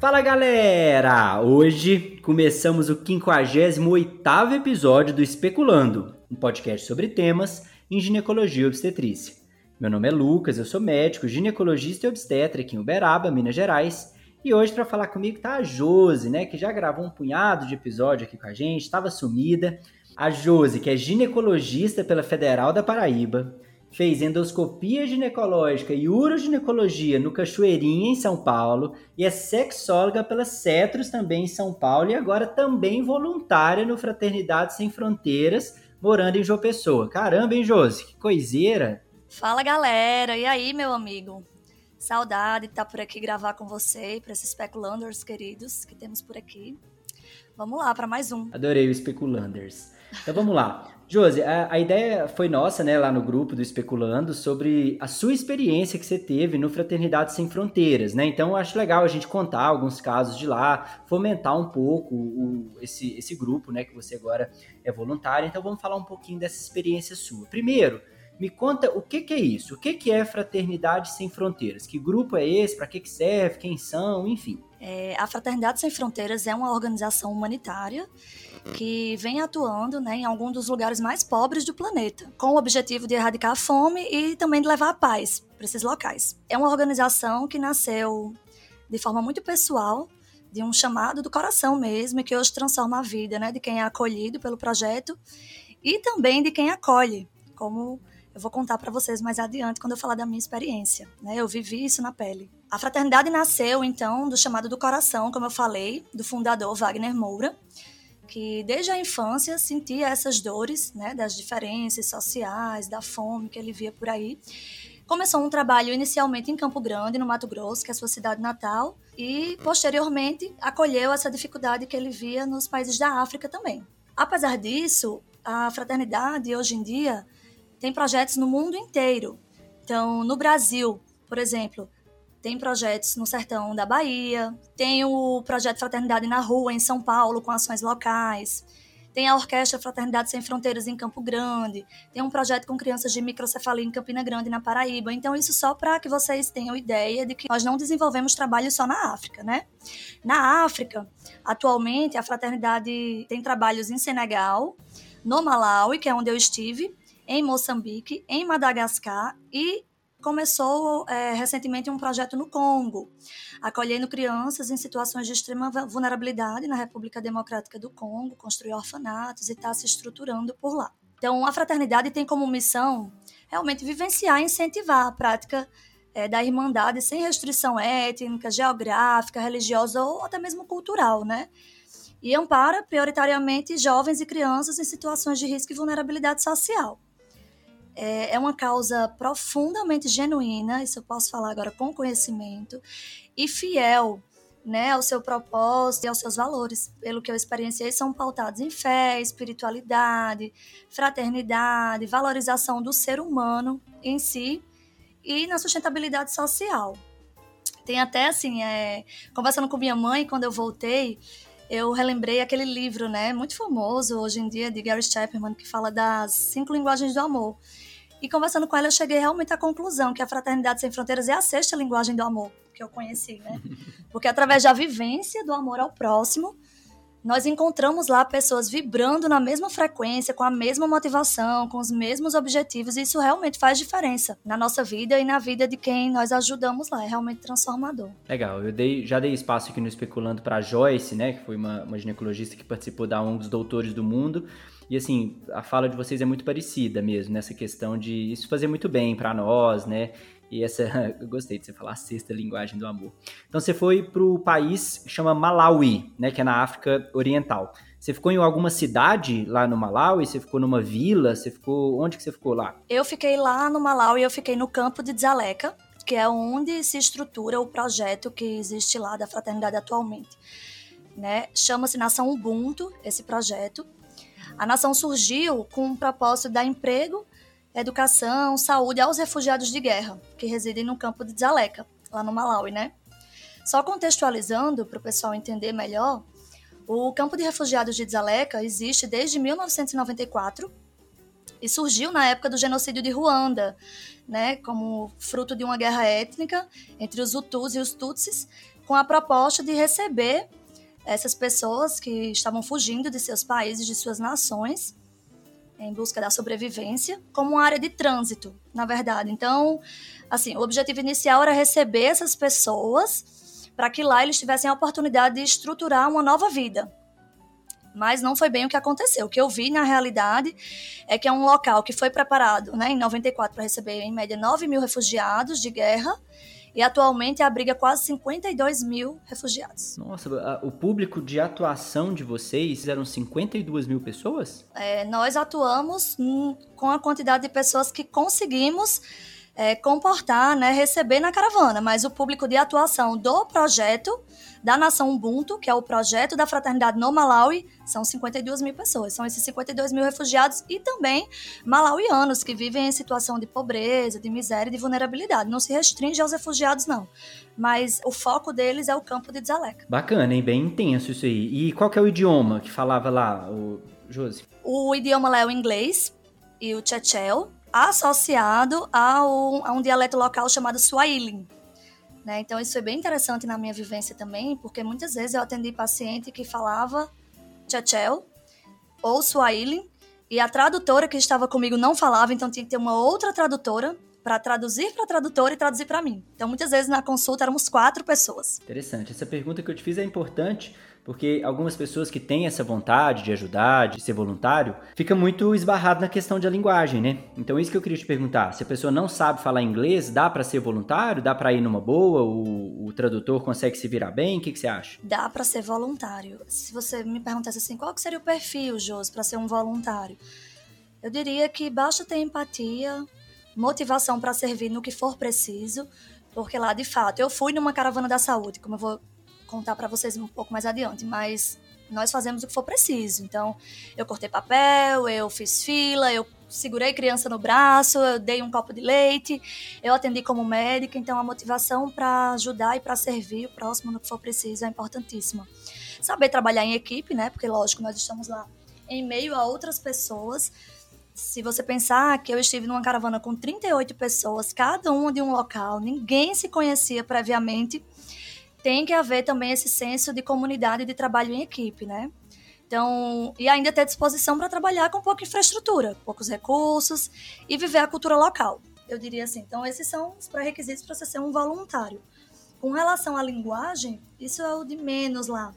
Fala galera! Hoje começamos o 58 episódio do Especulando, um podcast sobre temas em ginecologia e obstetrícia. Meu nome é Lucas, eu sou médico, ginecologista e obstetra aqui em Uberaba, Minas Gerais. E hoje para falar comigo tá a Josi, né, que já gravou um punhado de episódio aqui com a gente, estava sumida. A Josi, que é ginecologista pela Federal da Paraíba, fez endoscopia ginecológica e uroginecologia no Cachoeirinha, em São Paulo, e é sexóloga pela Cetros também em São Paulo, e agora também voluntária no Fraternidade Sem Fronteiras, morando em João Pessoa. Caramba, hein, Josi? Que coiseira! Fala, galera! E aí, meu amigo? Saudade de estar por aqui gravar com você e para esses speculanders queridos que temos por aqui. Vamos lá para mais um. Adorei o speculanders. Então vamos lá. Josi, a, a, ideia foi nossa, né, lá no grupo do Especulando, sobre a sua experiência que você teve no Fraternidade Sem Fronteiras, né? Então, acho legal a gente contar alguns casos de lá, fomentar um pouco o, esse, esse grupo, né, que você agora é voluntário. Então, vamos falar um pouquinho dessa experiência sua. Primeiro, me conta o que, que é isso? O que, que é Fraternidade Sem Fronteiras? Que grupo é esse? Para que, que serve? Quem são? Enfim. É, a Fraternidade Sem Fronteiras é uma organização humanitária que vem atuando né, em algum dos lugares mais pobres do planeta, com o objetivo de erradicar a fome e também de levar a paz para esses locais. É uma organização que nasceu de forma muito pessoal, de um chamado do coração mesmo, e que hoje transforma a vida né, de quem é acolhido pelo projeto e também de quem acolhe, como eu vou contar para vocês mais adiante quando eu falar da minha experiência. Né? Eu vivi isso na pele. A fraternidade nasceu, então, do chamado do coração, como eu falei, do fundador Wagner Moura, que desde a infância sentia essas dores, né, das diferenças sociais, da fome que ele via por aí. Começou um trabalho inicialmente em Campo Grande, no Mato Grosso, que é a sua cidade natal, e posteriormente acolheu essa dificuldade que ele via nos países da África também. Apesar disso, a fraternidade hoje em dia tem projetos no mundo inteiro. Então, no Brasil, por exemplo, tem projetos no sertão da Bahia, tem o projeto Fraternidade na Rua, em São Paulo, com ações locais. Tem a Orquestra Fraternidade Sem Fronteiras em Campo Grande. Tem um projeto com crianças de microcefalia em Campina Grande, na Paraíba. Então, isso só para que vocês tenham ideia de que nós não desenvolvemos trabalho só na África, né? Na África, atualmente, a Fraternidade tem trabalhos em Senegal, no Malawi, que é onde eu estive, em Moçambique, em Madagascar e começou é, recentemente um projeto no Congo, acolhendo crianças em situações de extrema vulnerabilidade na República Democrática do Congo, construiu orfanatos e está se estruturando por lá. Então, a fraternidade tem como missão realmente vivenciar e incentivar a prática é, da irmandade sem restrição étnica, geográfica, religiosa ou até mesmo cultural, né? E ampara prioritariamente jovens e crianças em situações de risco e vulnerabilidade social é, é uma causa profundamente genuína, isso eu posso falar agora com conhecimento, e fiel né, ao seu propósito e aos seus valores. Pelo que eu experienciei, são pautados em fé, espiritualidade, fraternidade, valorização do ser humano em si e na sustentabilidade social. Tem até assim, é, conversando com minha mãe, quando eu voltei, eu relembrei aquele livro, né, muito famoso hoje em dia, de Gary Chapman, que fala das cinco linguagens do amor. E conversando com ela, eu cheguei realmente à conclusão que a Fraternidade Sem Fronteiras é a sexta linguagem do amor que eu conheci, né? Porque através da vivência do amor ao próximo, nós encontramos lá pessoas vibrando na mesma frequência, com a mesma motivação, com os mesmos objetivos, e isso realmente faz diferença na nossa vida e na vida de quem nós ajudamos lá. É realmente transformador. Legal, eu dei, já dei espaço aqui no Especulando para Joyce, né, que foi uma, uma ginecologista que participou da um dos doutores do mundo. E assim, a fala de vocês é muito parecida mesmo, nessa questão de isso fazer muito bem para nós, né? E essa, eu gostei de você falar a sexta linguagem do amor. Então você foi para o país que chama Malawi, né, que é na África Oriental. Você ficou em alguma cidade lá no Malawi? Você ficou numa vila? Você ficou onde que você ficou lá? Eu fiquei lá no Malawi, eu fiquei no campo de Dzaleka, que é onde se estrutura o projeto que existe lá da fraternidade atualmente. Né? Chama-se Nação Ubuntu, esse projeto. A nação surgiu com o propósito de dar emprego, educação, saúde aos refugiados de guerra que residem no campo de Dzaleka, lá no Malawi, né? Só contextualizando para o pessoal entender melhor, o campo de refugiados de Dzaleka existe desde 1994 e surgiu na época do genocídio de Ruanda, né, como fruto de uma guerra étnica entre os Hutus e os Tutsis, com a proposta de receber essas pessoas que estavam fugindo de seus países, de suas nações, em busca da sobrevivência, como uma área de trânsito, na verdade. Então, assim, o objetivo inicial era receber essas pessoas para que lá eles tivessem a oportunidade de estruturar uma nova vida. Mas não foi bem o que aconteceu. O que eu vi na realidade é que é um local que foi preparado né, em 94 para receber, em média, 9 mil refugiados de guerra e atualmente abriga quase 52 mil refugiados. Nossa, o público de atuação de vocês eram 52 mil pessoas? É, nós atuamos com a quantidade de pessoas que conseguimos é, comportar, né, receber na caravana, mas o público de atuação do projeto da Nação Ubuntu, que é o projeto da fraternidade no Malawi, são 52 mil pessoas. São esses 52 mil refugiados e também malauianos que vivem em situação de pobreza, de miséria e de vulnerabilidade. Não se restringe aos refugiados, não. Mas o foco deles é o campo de Dzaleka. Bacana, hein? Bem intenso isso aí. E qual que é o idioma que falava lá, o Josi? O idioma lá é o inglês e o tchechel, associado ao, a um dialeto local chamado Swahili. Né? Então, isso foi bem interessante na minha vivência também, porque muitas vezes eu atendi paciente que falava Chachel ou Swahili, e a tradutora que estava comigo não falava, então tinha que ter uma outra tradutora para traduzir para a tradutora e traduzir para mim. Então, muitas vezes na consulta éramos quatro pessoas. Interessante. Essa pergunta que eu te fiz é importante porque algumas pessoas que têm essa vontade de ajudar, de ser voluntário, fica muito esbarrado na questão da linguagem, né? Então isso que eu queria te perguntar, se a pessoa não sabe falar inglês, dá para ser voluntário? Dá para ir numa boa? O, o, tradutor consegue se virar bem? O que, que você acha? Dá para ser voluntário. Se você me perguntasse assim, qual seria o perfil, Jos, para ser um voluntário? Eu diria que basta ter empatia, motivação para servir no que for preciso, porque lá, de fato, eu fui numa caravana da saúde, como eu vou contar para vocês um pouco mais adiante, mas nós fazemos o que for preciso. Então, eu cortei papel, eu fiz fila, eu segurei criança no braço, eu dei um copo de leite, eu atendi como médica, então a motivação para ajudar e para servir o próximo no que for preciso é importantíssima. Saber trabalhar em equipe, né? Porque lógico, nós estamos lá em meio a outras pessoas. Se você pensar que eu estive numa caravana com 38 pessoas, cada uma de um local, ninguém se conhecia previamente, tem que haver também esse senso de comunidade de trabalho em equipe, né? Então, e ainda ter disposição para trabalhar com pouca infraestrutura, poucos recursos e viver a cultura local. Eu diria assim. Então, esses são os pré-requisitos para você ser um voluntário. Com relação à linguagem, isso é o de menos lá.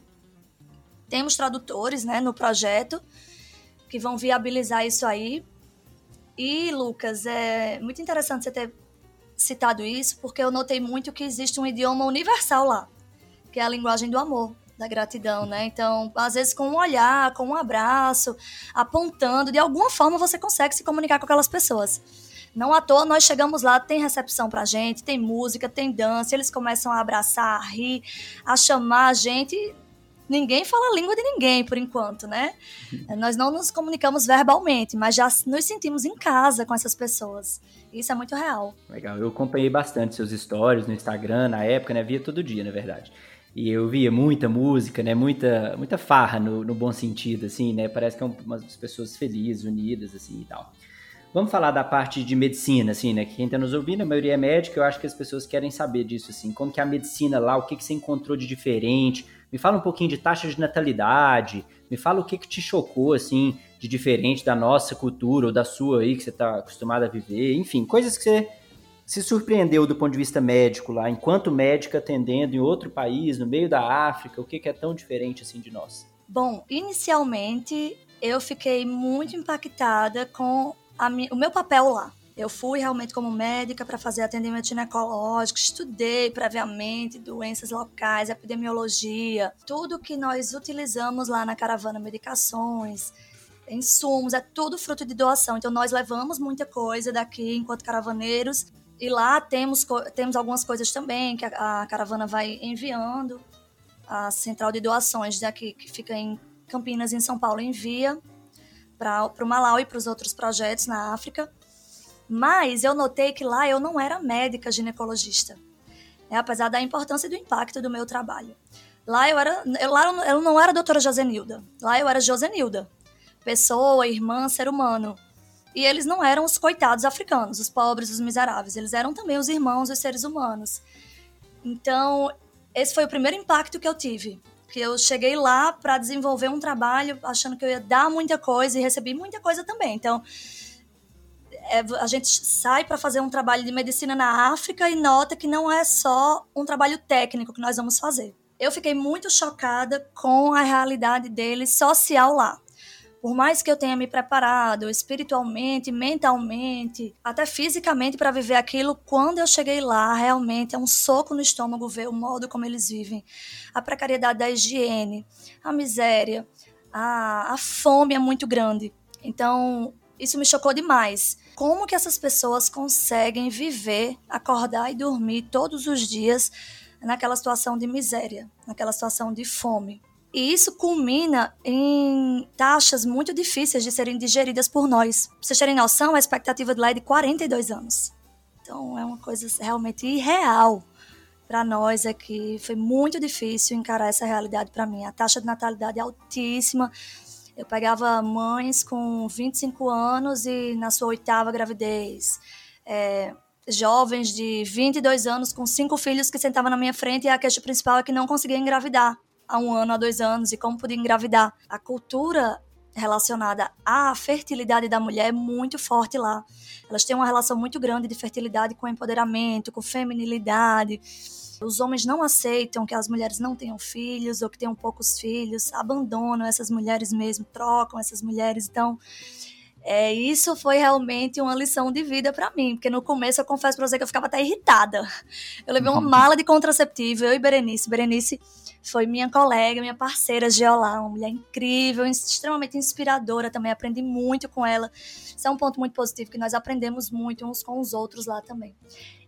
Temos tradutores, né, no projeto que vão viabilizar isso aí. E, Lucas, é muito interessante você ter citado isso, porque eu notei muito que existe um idioma universal lá que é a linguagem do amor, da gratidão, né? Então, às vezes com um olhar, com um abraço, apontando, de alguma forma você consegue se comunicar com aquelas pessoas. Não à toa nós chegamos lá, tem recepção pra gente, tem música, tem dança, eles começam a abraçar, a rir, a chamar a gente. Ninguém fala a língua de ninguém por enquanto, né? Uhum. Nós não nos comunicamos verbalmente, mas já nos sentimos em casa com essas pessoas. Isso é muito real. Legal, eu acompanhei bastante seus stories no Instagram na época, né? Via todo dia, na verdade. E eu via muita música, né? Muita, muita farra no, no bom sentido, assim, né? Parece que é umas pessoas felizes, unidas, assim e tal. Vamos falar da parte de medicina, assim, né? Que quem está nos ouvindo, a maioria é médica, eu acho que as pessoas querem saber disso, assim. Como que é a medicina lá, o que, que você encontrou de diferente? Me fala um pouquinho de taxa de natalidade, me fala o que, que te chocou, assim, de diferente da nossa cultura ou da sua aí, que você está acostumado a viver. Enfim, coisas que você se surpreendeu do ponto de vista médico lá, enquanto médica atendendo em outro país, no meio da África, o que, que é tão diferente assim de nós? Bom, inicialmente eu fiquei muito impactada com o meu papel lá. Eu fui realmente como médica para fazer atendimento ginecológico, estudei previamente doenças locais, epidemiologia, tudo que nós utilizamos lá na caravana, medicações, insumos, é tudo fruto de doação. Então nós levamos muita coisa daqui enquanto caravaneiros e lá temos, temos algumas coisas também que a, a caravana vai enviando. A central de doações daqui, que fica em Campinas, em São Paulo, envia para o Malau e para os outros projetos na África. Mas eu notei que lá eu não era médica ginecologista, né? apesar da importância e do impacto do meu trabalho. Lá eu era, eu, lá eu não era doutora Josenilda, lá eu era Josenilda, pessoa, irmã, ser humano. E eles não eram os coitados africanos, os pobres, os miseráveis. Eles eram também os irmãos, os seres humanos. Então, esse foi o primeiro impacto que eu tive. Que eu cheguei lá para desenvolver um trabalho achando que eu ia dar muita coisa e recebi muita coisa também. Então, é, a gente sai para fazer um trabalho de medicina na África e nota que não é só um trabalho técnico que nós vamos fazer. Eu fiquei muito chocada com a realidade deles social lá. Por mais que eu tenha me preparado espiritualmente, mentalmente, até fisicamente para viver aquilo, quando eu cheguei lá, realmente é um soco no estômago ver o modo como eles vivem. A precariedade da higiene, a miséria, a, a fome é muito grande. Então, isso me chocou demais. Como que essas pessoas conseguem viver, acordar e dormir todos os dias naquela situação de miséria, naquela situação de fome? E isso culmina em taxas muito difíceis de serem digeridas por nós. Pra vocês terem noção, a expectativa de lá é de 42 anos. Então é uma coisa realmente irreal para nós aqui. Foi muito difícil encarar essa realidade para mim. A taxa de natalidade é altíssima. Eu pegava mães com 25 anos e na sua oitava gravidez. É, jovens de 22 anos com cinco filhos que sentavam na minha frente e a queixa principal é que não conseguia engravidar há um ano, há dois anos, e como podia engravidar. A cultura relacionada à fertilidade da mulher é muito forte lá. Elas têm uma relação muito grande de fertilidade com empoderamento, com feminilidade. Os homens não aceitam que as mulheres não tenham filhos ou que tenham poucos filhos, abandonam essas mulheres mesmo, trocam essas mulheres. Então, é, isso foi realmente uma lição de vida para mim, porque no começo eu confesso para você que eu ficava até irritada. Eu levei uma mala de contraceptivo, eu e Berenice. Berenice foi minha colega, minha parceira Geolá, uma mulher incrível, extremamente inspiradora também. Aprendi muito com ela. Isso é um ponto muito positivo, que nós aprendemos muito uns com os outros lá também.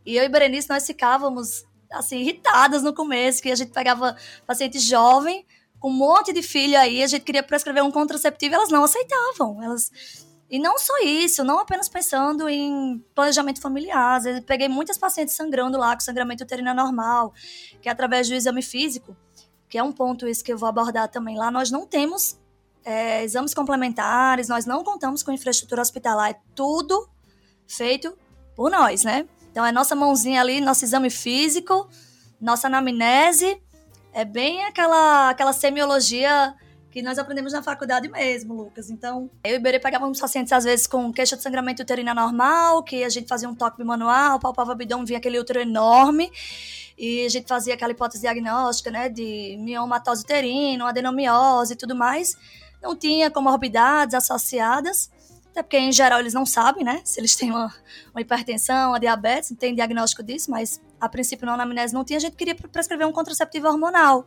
E eu e Berenice, nós ficávamos assim, irritadas no começo, que a gente pegava paciente jovem, com um monte de filho aí, a gente queria prescrever um contraceptivo, elas não aceitavam. Elas e não só isso, não apenas pensando em planejamento familiar. Eu peguei muitas pacientes sangrando lá com sangramento uterino normal, que é através do exame físico, que é um ponto isso que eu vou abordar também. Lá nós não temos é, exames complementares, nós não contamos com infraestrutura hospitalar, é tudo feito por nós, né? Então é nossa mãozinha ali, nosso exame físico, nossa anamnese, é bem aquela, aquela semiologia que nós aprendemos na faculdade mesmo, Lucas. Então, eu e Berê pegávamos pacientes, às vezes, com queixa de sangramento uterino normal, que a gente fazia um toque manual, palpava o abdômen, vinha aquele útero enorme, e a gente fazia aquela hipótese diagnóstica, né, de miomatose uterina, adenomiose e tudo mais. Não tinha comorbidades associadas, até porque, em geral, eles não sabem, né? Se eles têm uma, uma hipertensão, uma diabetes, não tem diagnóstico disso, mas a princípio na anamnese não tinha, a gente queria prescrever um contraceptivo hormonal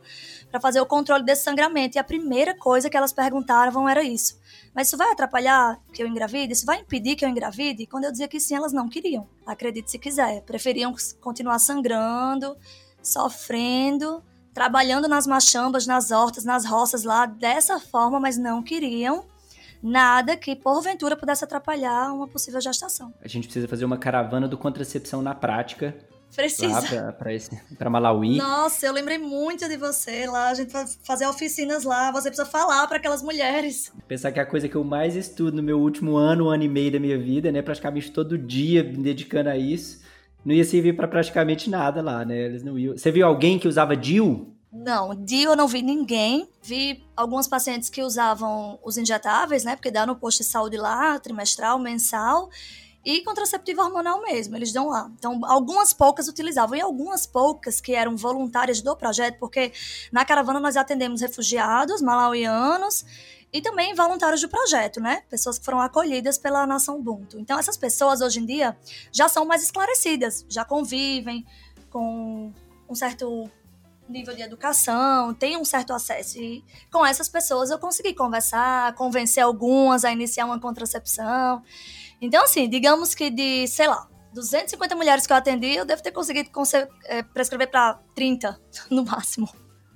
para fazer o controle desse sangramento. E a primeira coisa que elas perguntavam era isso. Mas isso vai atrapalhar que eu engravide? Isso vai impedir que eu engravide? Quando eu dizia que sim, elas não queriam. Acredite se quiser. Preferiam continuar sangrando, sofrendo, trabalhando nas machambas, nas hortas, nas roças lá dessa forma, mas não queriam nada que porventura pudesse atrapalhar uma possível gestação. A gente precisa fazer uma caravana do contracepção na prática. Precisa. Para Malawi. Nossa, eu lembrei muito de você lá. A gente vai fazer oficinas lá. Você precisa falar para aquelas mulheres. Pensar que é a coisa que eu mais estudo no meu último ano, um ano e meio da minha vida, né? Praticamente todo dia me dedicando a isso. Não ia servir para praticamente nada lá, né? Eles não iam. Você viu alguém que usava DIU? Não, DIU eu não vi ninguém. Vi alguns pacientes que usavam os injetáveis, né? Porque dá no posto de saúde lá, trimestral, mensal. E contraceptivo hormonal mesmo, eles dão lá. Então, algumas poucas utilizavam. E algumas poucas que eram voluntárias do projeto, porque na caravana nós atendemos refugiados malauianos e também voluntários do projeto, né? Pessoas que foram acolhidas pela nação Ubuntu. Então, essas pessoas hoje em dia já são mais esclarecidas, já convivem com um certo nível de educação, tem um certo acesso. E com essas pessoas eu consegui conversar, convencer algumas a iniciar uma contracepção. Então, assim, digamos que de, sei lá, 250 mulheres que eu atendi, eu devo ter conseguido é, prescrever para 30, no máximo.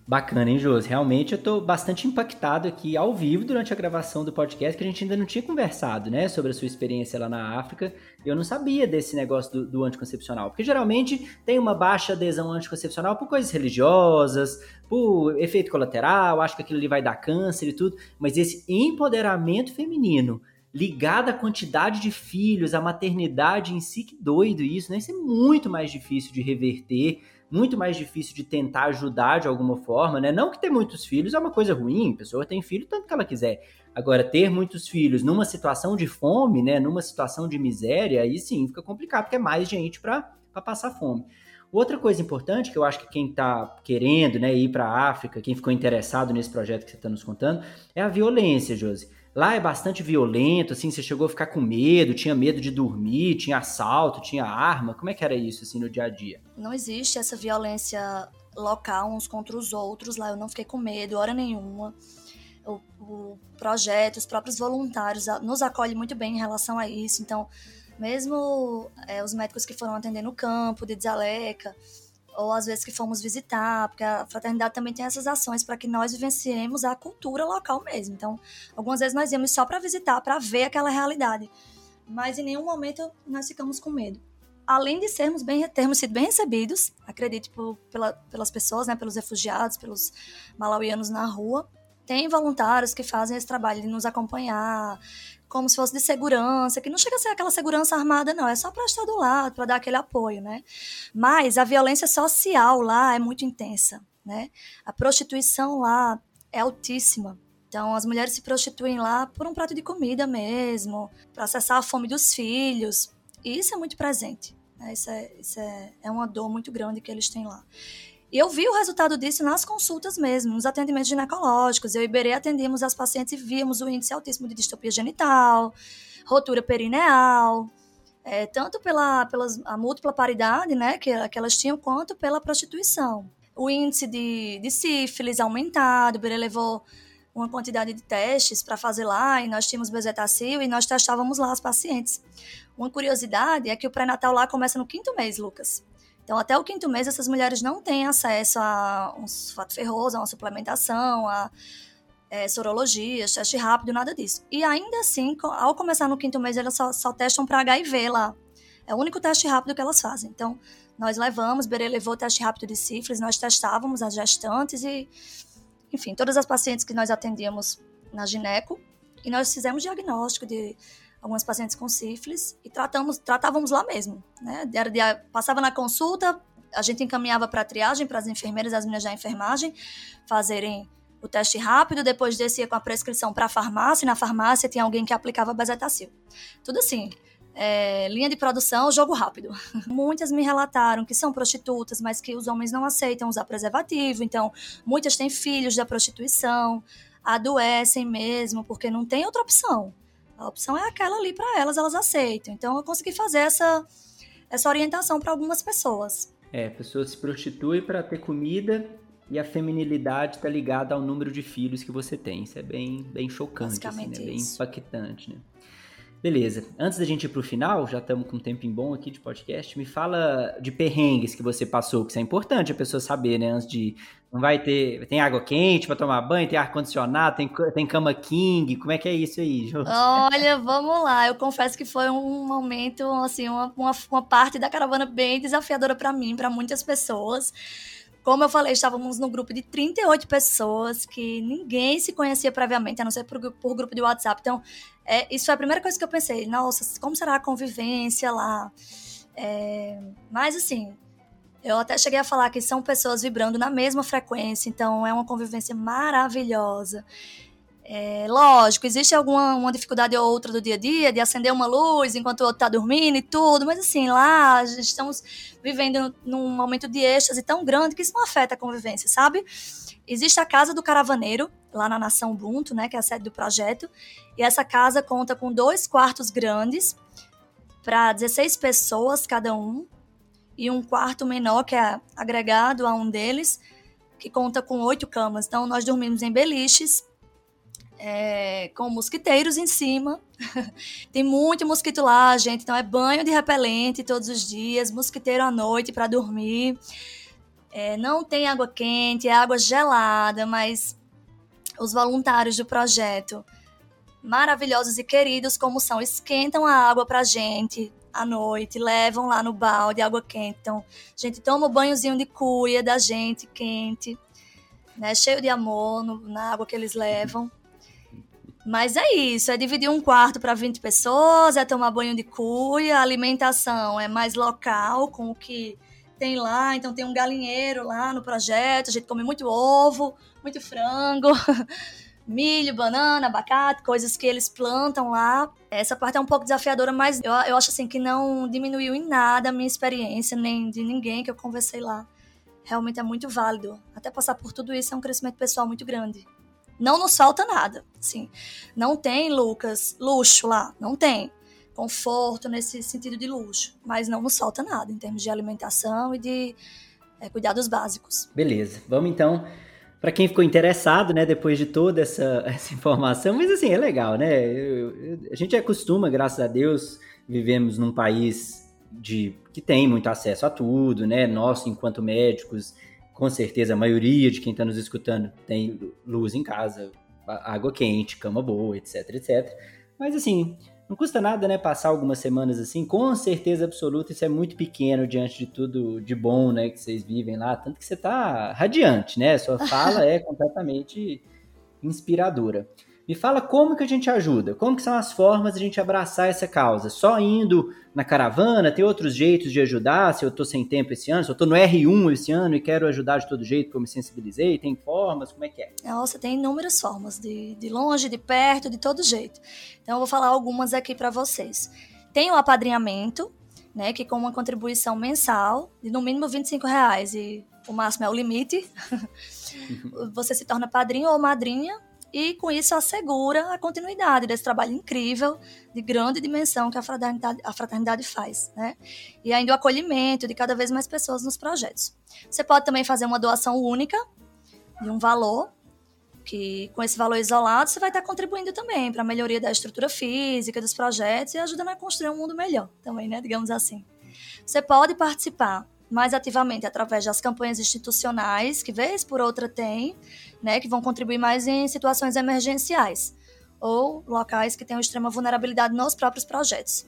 Bacana, hein, Josi? Realmente eu estou bastante impactado aqui ao vivo durante a gravação do podcast, que a gente ainda não tinha conversado, né, sobre a sua experiência lá na África. Eu não sabia desse negócio do, do anticoncepcional, porque geralmente tem uma baixa adesão anticoncepcional por coisas religiosas, por efeito colateral, acho que aquilo ali vai dar câncer e tudo, mas esse empoderamento feminino ligado à quantidade de filhos, à maternidade em si, que doido isso, né? Isso é muito mais difícil de reverter muito mais difícil de tentar ajudar de alguma forma, né? Não que ter muitos filhos é uma coisa ruim, a pessoa tem filho tanto que ela quiser. Agora, ter muitos filhos numa situação de fome, né? Numa situação de miséria, aí sim fica complicado, porque é mais gente para passar fome. Outra coisa importante que eu acho que quem está querendo né, ir para a África, quem ficou interessado nesse projeto que você está nos contando, é a violência, Josi. Lá é bastante violento, assim, você chegou a ficar com medo, tinha medo de dormir, tinha assalto, tinha arma. Como é que era isso, assim, no dia a dia? Não existe essa violência local uns contra os outros lá. Eu não fiquei com medo, hora nenhuma. O, o projeto, os próprios voluntários nos acolhem muito bem em relação a isso. Então, mesmo é, os médicos que foram atender no campo de Desaleca, ou às vezes que fomos visitar, porque a fraternidade também tem essas ações para que nós vivenciemos a cultura local mesmo. Então, algumas vezes nós íamos só para visitar, para ver aquela realidade, mas em nenhum momento nós ficamos com medo. Além de sermos bem, termos sido bem recebidos, acredito por, pela, pelas pessoas, né, pelos refugiados, pelos malauianos na rua, tem voluntários que fazem esse trabalho de nos acompanhar, como se fosse de segurança, que não chega a ser aquela segurança armada, não, é só para estar do lado, para dar aquele apoio, né? Mas a violência social lá é muito intensa, né? A prostituição lá é altíssima. Então, as mulheres se prostituem lá por um prato de comida mesmo, para acessar a fome dos filhos. E isso é muito presente. Né? Isso, é, isso é, é uma dor muito grande que eles têm lá. E eu vi o resultado disso nas consultas mesmo, nos atendimentos ginecológicos. Eu e Iberê atendíamos as pacientes e víamos o índice altíssimo de distopia genital, rotura perineal, é, tanto pela, pela a múltipla paridade né, que, que elas tinham, quanto pela prostituição. O índice de, de sífilis aumentado, Iberê levou uma quantidade de testes para fazer lá, e nós tínhamos bezetacil e nós testávamos lá as pacientes. Uma curiosidade é que o pré-natal lá começa no quinto mês, Lucas. Então, até o quinto mês, essas mulheres não têm acesso a um sulfato ferroso, a uma suplementação, a é, sorologias, teste rápido, nada disso. E ainda assim, ao começar no quinto mês, elas só, só testam para HIV lá. É o único teste rápido que elas fazem. Então, nós levamos, Berê levou o teste rápido de sífilis, nós testávamos as gestantes e, enfim, todas as pacientes que nós atendíamos na gineco, e nós fizemos diagnóstico de algumas pacientes com sífilis e tratamos, tratávamos lá mesmo, né? Era de, passava na consulta, a gente encaminhava para triagem, para as enfermeiras, as meninas da enfermagem, fazerem o teste rápido, depois descia com a prescrição para a farmácia, e na farmácia tinha alguém que aplicava bezetacil. Tudo assim, é, linha de produção, jogo rápido. Muitas me relataram que são prostitutas, mas que os homens não aceitam usar preservativo, então muitas têm filhos da prostituição, adoecem mesmo, porque não tem outra opção. A opção é aquela ali para elas, elas aceitam. Então eu consegui fazer essa, essa orientação para algumas pessoas. É, pessoas se prostituem para ter comida e a feminilidade está ligada ao número de filhos que você tem. Isso é bem, bem chocante, assim, né? bem impactante, né? Beleza. Antes da gente ir pro final, já estamos com um tempinho bom aqui de podcast, me fala de perrengues que você passou, que isso é importante a pessoa saber, né? Antes de. Não vai ter. Tem água quente para tomar banho, tem ar-condicionado, tem, tem cama king. Como é que é isso aí, Jô? Olha, vamos lá. Eu confesso que foi um momento, assim, uma, uma, uma parte da caravana bem desafiadora para mim, para muitas pessoas. Como eu falei, estávamos num grupo de 38 pessoas que ninguém se conhecia previamente, a não ser por, por grupo de WhatsApp. Então, é, isso foi a primeira coisa que eu pensei. Nossa, como será a convivência lá? É, mas, assim, eu até cheguei a falar que são pessoas vibrando na mesma frequência, então é uma convivência maravilhosa. É, lógico, existe alguma uma dificuldade ou outra do dia a dia, de acender uma luz enquanto o outro está dormindo e tudo, mas assim, lá estamos vivendo num momento de êxtase tão grande que isso não afeta a convivência, sabe? Existe a Casa do Caravaneiro, lá na Nação Ubuntu, né, que é a sede do projeto, e essa casa conta com dois quartos grandes para 16 pessoas cada um, e um quarto menor que é agregado a um deles, que conta com oito camas. Então, nós dormimos em beliches, é, com mosquiteiros em cima. Tem muito mosquito lá, gente. Então é banho de repelente todos os dias, mosquiteiro à noite para dormir. É, não tem água quente, é água gelada, mas os voluntários do projeto, maravilhosos e queridos como são, esquentam a água para gente à noite, levam lá no balde água quente. Então, a gente toma o banhozinho de cuia da gente quente, né, cheio de amor no, na água que eles levam. Mas é isso, é dividir um quarto para 20 pessoas, é tomar banho de cuia, a alimentação é mais local, com o que tem lá, então tem um galinheiro lá no projeto, a gente come muito ovo, muito frango, milho, banana, abacate, coisas que eles plantam lá. Essa parte é um pouco desafiadora, mas eu, eu acho assim que não diminuiu em nada a minha experiência, nem de ninguém que eu conversei lá. Realmente é muito válido. Até passar por tudo isso é um crescimento pessoal muito grande. Não nos falta nada, sim. Não tem, Lucas, luxo lá, não tem. Conforto nesse sentido de luxo, mas não nos falta nada em termos de alimentação e de é, cuidados básicos. Beleza, vamos então para quem ficou interessado, né, depois de toda essa, essa informação, mas assim, é legal, né? Eu, eu, a gente acostuma, graças a Deus, vivemos num país de que tem muito acesso a tudo, né? Nós, enquanto médicos, com certeza a maioria de quem está nos escutando tem luz em casa, água quente, cama boa, etc, etc. Mas assim, não custa nada, né, passar algumas semanas assim, com certeza absoluta, isso é muito pequeno diante de tudo de bom, né, que vocês vivem lá, tanto que você tá radiante, né, sua fala é completamente inspiradora. Me fala como que a gente ajuda, como que são as formas de a gente abraçar essa causa? Só indo na caravana, tem outros jeitos de ajudar, se eu tô sem tempo esse ano, se eu tô no R1 esse ano e quero ajudar de todo jeito, que eu me sensibilizei, tem formas, como é que é? Nossa, tem inúmeras formas, de, de longe, de perto, de todo jeito. Então eu vou falar algumas aqui para vocês. Tem o apadrinhamento, né, que com uma contribuição mensal de no mínimo 25 reais e o máximo é o limite, você se torna padrinho ou madrinha e com isso assegura a continuidade desse trabalho incrível de grande dimensão que a fraternidade, a fraternidade faz, né? E ainda o acolhimento de cada vez mais pessoas nos projetos. Você pode também fazer uma doação única de um valor que com esse valor isolado você vai estar contribuindo também para a melhoria da estrutura física dos projetos e ajudando a construir um mundo melhor também, né, digamos assim. Você pode participar mais ativamente através das campanhas institucionais, que vez por outra tem, né, que vão contribuir mais em situações emergenciais ou locais que tenham extrema vulnerabilidade nos próprios projetos.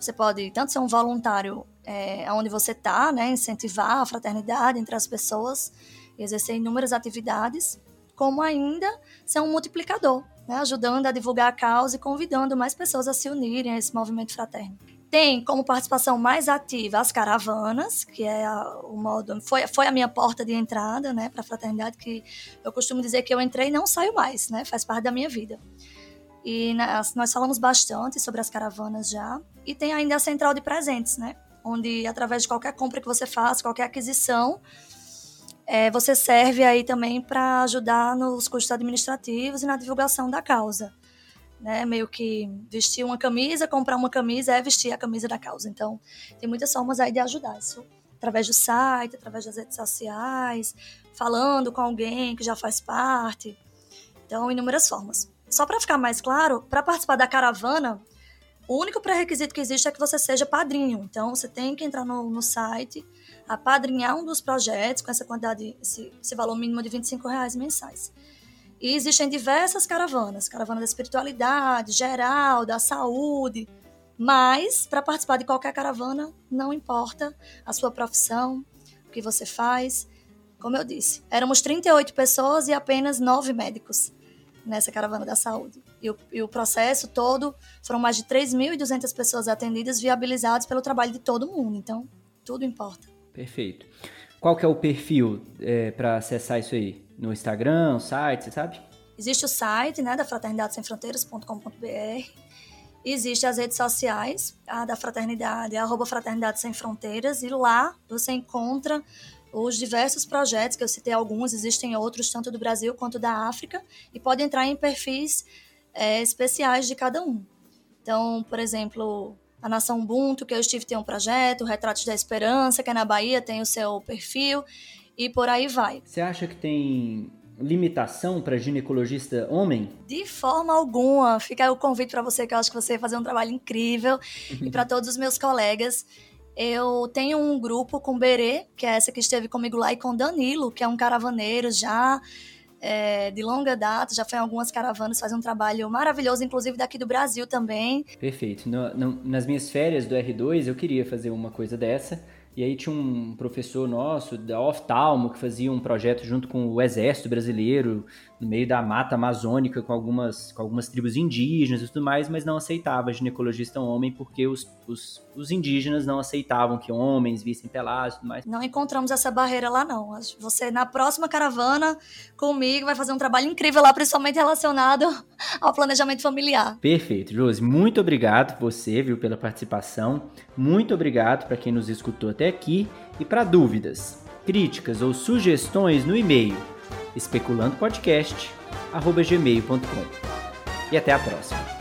Você pode tanto ser um voluntário é, onde você está, né, incentivar a fraternidade entre as pessoas, exercer inúmeras atividades, como ainda ser um multiplicador, né, ajudando a divulgar a causa e convidando mais pessoas a se unirem a esse movimento fraterno. Tem como participação mais ativa as caravanas, que é a, o modo foi, foi a minha porta de entrada, né, para a fraternidade que eu costumo dizer que eu entrei e não saio mais, né, faz parte da minha vida. E nós, falamos bastante sobre as caravanas já e tem ainda a central de presentes, né, onde através de qualquer compra que você faça, qualquer aquisição, é, você serve aí também para ajudar nos custos administrativos e na divulgação da causa né? Meio que vestir uma camisa, comprar uma camisa é vestir a camisa da causa. Então, tem muitas formas aí de ajudar isso. Através do site, através das redes sociais, falando com alguém que já faz parte. Então, inúmeras formas. Só para ficar mais claro, para participar da caravana, o único pré-requisito que existe é que você seja padrinho. Então, você tem que entrar no, no site, apadrinhar um dos projetos com essa quantidade, esse, esse valor mínimo de 25 reais mensais. E existem diversas caravanas, caravana da espiritualidade, geral, da saúde, mas para participar de qualquer caravana, não importa a sua profissão, o que você faz. Como eu disse, éramos 38 pessoas e apenas 9 médicos nessa caravana da saúde. E o, e o processo todo foram mais de 3.200 pessoas atendidas, viabilizadas pelo trabalho de todo mundo. Então, tudo importa. Perfeito. Qual que é o perfil é, para acessar isso aí? No Instagram, site, você sabe? Existe o site, né, da fraternidadesemfronteiras.com.br. Existem as redes sociais, a da Fraternidade, a arroba Fraternidade Sem Fronteiras, e lá você encontra os diversos projetos, que eu citei alguns, existem outros, tanto do Brasil quanto da África, e pode entrar em perfis é, especiais de cada um. Então, por exemplo, a Nação Ubuntu, que eu estive, tem um projeto, Retratos da Esperança, que é na Bahia, tem o seu perfil, e por aí vai. Você acha que tem limitação para ginecologista homem? De forma alguma. Fica aí o convite para você, que eu acho que você vai fazer um trabalho incrível. e para todos os meus colegas. Eu tenho um grupo com Berê, que é essa que esteve comigo lá, e com Danilo, que é um caravaneiro já é, de longa data, já foi em algumas caravanas, faz um trabalho maravilhoso, inclusive daqui do Brasil também. Perfeito. No, no, nas minhas férias do R2, eu queria fazer uma coisa dessa E aí tinha um professor nosso da Oftalmo que fazia um projeto junto com o Exército Brasileiro no meio da mata amazônica com algumas, com algumas tribos indígenas e tudo mais, mas não aceitava ginecologista homem porque os, os, os indígenas não aceitavam que homens vissem pelados e tudo mais. Não encontramos essa barreira lá não. Você na próxima caravana comigo vai fazer um trabalho incrível lá, principalmente relacionado ao planejamento familiar. Perfeito, Josi. Muito obrigado você, viu, pela participação. Muito obrigado para quem nos escutou até aqui e para dúvidas, críticas ou sugestões no e-mail especulandopodcast@gmail.com. E até a próxima.